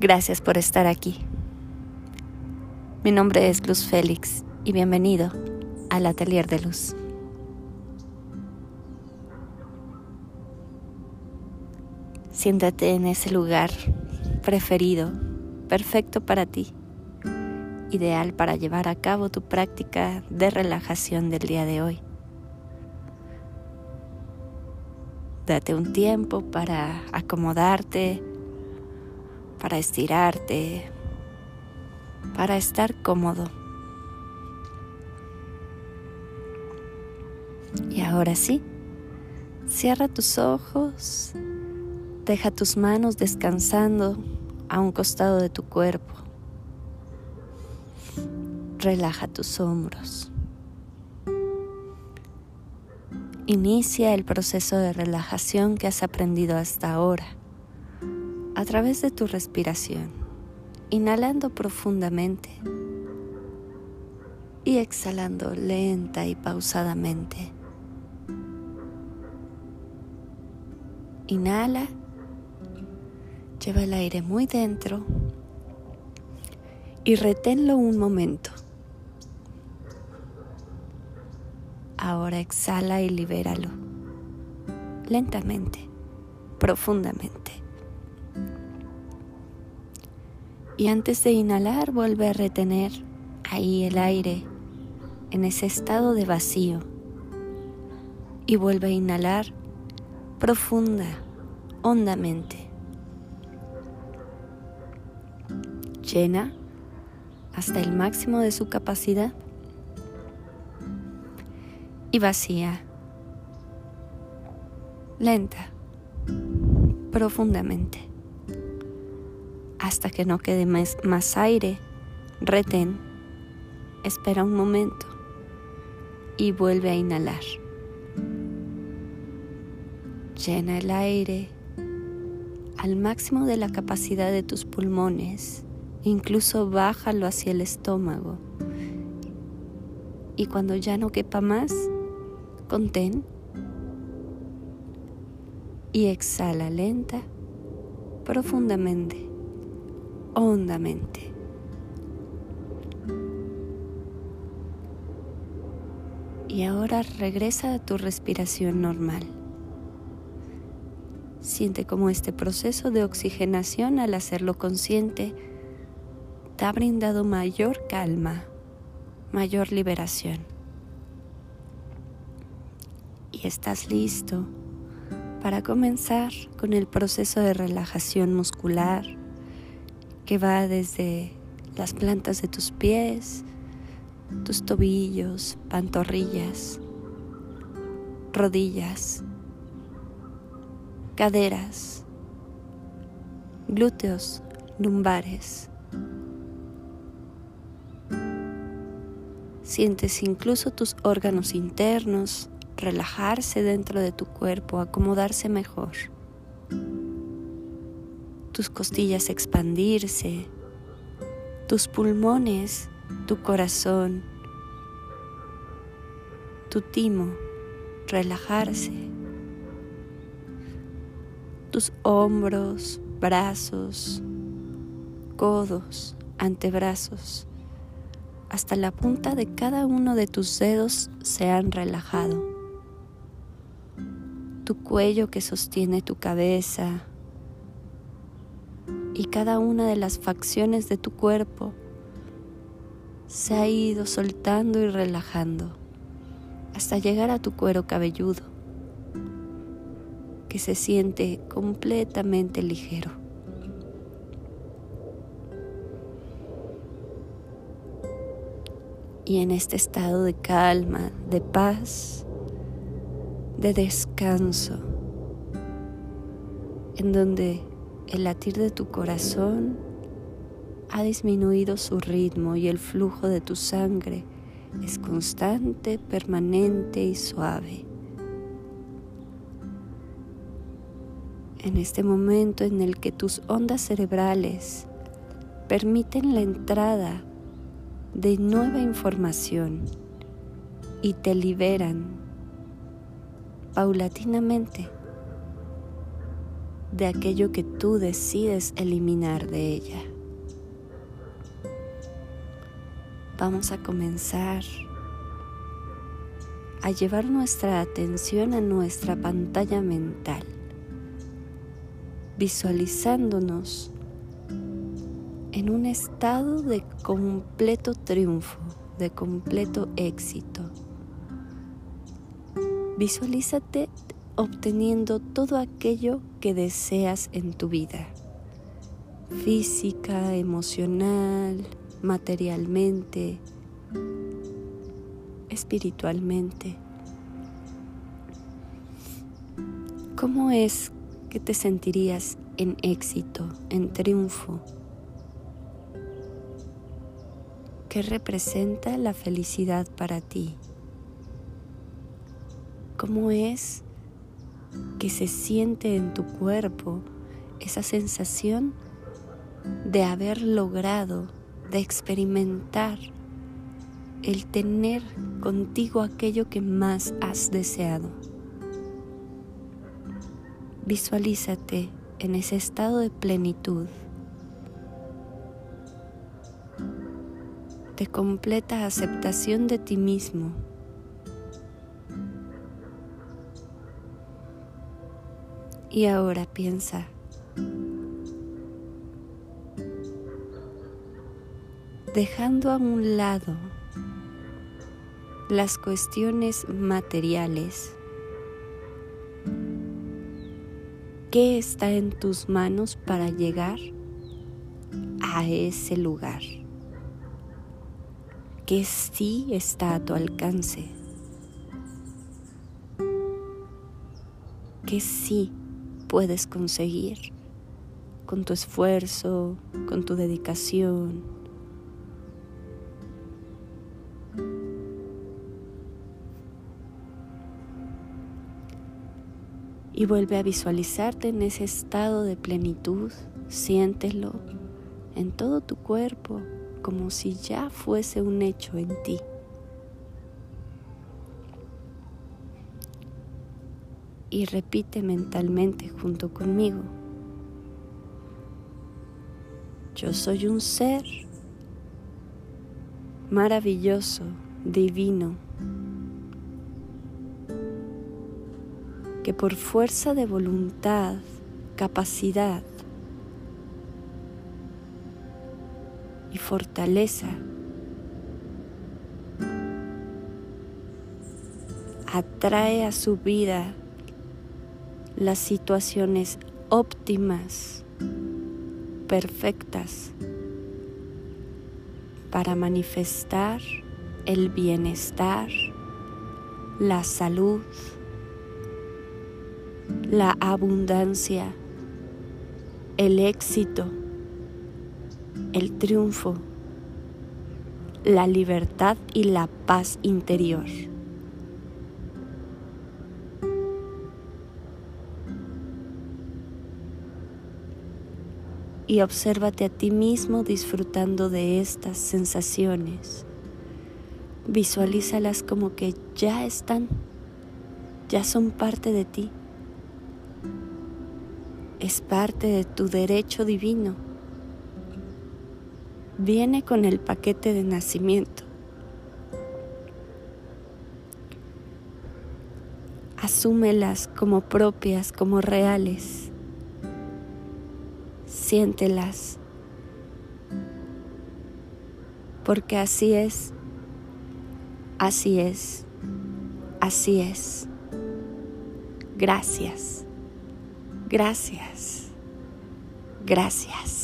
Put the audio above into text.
Gracias por estar aquí. Mi nombre es Luz Félix y bienvenido al Atelier de Luz. Siéntate en ese lugar preferido, perfecto para ti, ideal para llevar a cabo tu práctica de relajación del día de hoy. Date un tiempo para acomodarte, para estirarte, para estar cómodo. Y ahora sí, cierra tus ojos, deja tus manos descansando a un costado de tu cuerpo. Relaja tus hombros. Inicia el proceso de relajación que has aprendido hasta ahora a través de tu respiración, inhalando profundamente y exhalando lenta y pausadamente. Inhala, lleva el aire muy dentro y reténlo un momento. Ahora exhala y libéralo lentamente, profundamente. Y antes de inhalar, vuelve a retener ahí el aire en ese estado de vacío. Y vuelve a inhalar profunda, hondamente. Llena hasta el máximo de su capacidad. Y vacía. Lenta, profundamente hasta que no quede más, aire. Retén, espera un momento y vuelve a inhalar. Llena el aire al máximo de la capacidad de tus pulmones, incluso bájalo hacia el estómago. Y cuando ya no quepa más, contén y exhala lenta, profundamente hondamente. Y ahora regresa a tu respiración normal. Siente cómo este proceso de oxigenación al hacerlo consciente te ha brindado mayor calma, mayor liberación. Y estás listo para comenzar con el proceso de relajación muscular, que va desde las plantas de tus pies, tus tobillos, pantorrillas, rodillas, caderas, glúteos, lumbares. Sientes incluso tus órganos internos relajarse dentro de tu cuerpo, acomodarse mejor tus costillas expandirse, tus pulmones, tu corazón, tu timo relajarse, tus hombros, brazos, codos, antebrazos, hasta la punta de cada uno de tus dedos se han relajado. Tu cuello que sostiene tu cabeza, y cada una de las facciones de tu cuerpo se ha ido soltando y relajando hasta llegar a tu cuero cabelludo, que se siente completamente ligero. Y en este estado de calma, de paz, de descanso, en donde el latir de tu corazón ha disminuido su ritmo y el flujo de tu sangre es constante, permanente y suave. En este momento en el que tus ondas cerebrales permiten la entrada de nueva información y te liberan paulatinamente de aquello que tú decides eliminar de ella. Vamos a comenzar a llevar nuestra atención a nuestra pantalla mental, visualizándonos en un estado de completo triunfo, de completo éxito. Visualízate obteniendo todo aquello que deseas en tu vida, física, emocional, materialmente, espiritualmente. ¿Cómo es que te sentirías en éxito, en triunfo? ¿Qué representa la felicidad para ti? ¿Cómo es que se siente en tu cuerpo esa sensación de haber logrado, de experimentar el tener contigo aquello que más has deseado. Visualízate en ese estado de plenitud, de completa aceptación de ti mismo. Y ahora piensa, dejando a un lado las cuestiones materiales. ¿Qué está en tus manos para llegar a ese lugar? ¿Qué sí está a tu alcance? ¿Qué sí puedes conseguir con tu esfuerzo, con tu dedicación? y vuelve a visualizarte en ese estado de plenitud. Siéntelo en todo tu cuerpo como si ya fuese un hecho en ti. Y repite mentalmente junto conmigo. Yo soy un ser maravilloso, divino, que por fuerza de voluntad, capacidad y fortaleza atrae a su vida las situaciones óptimas, perfectas, para manifestar el bienestar, la salud, la abundancia, el éxito, el triunfo, la libertad y la paz interior. Y obsérvate a ti mismo disfrutando de estas sensaciones. Visualízalas como que ya están, ya son parte de ti es parte de tu derecho divino. Viene con el paquete de nacimiento. Asúmelas como propias, como reales. Siéntelas. Porque así es, así es, así es. Gracias. Gracias. Gracias.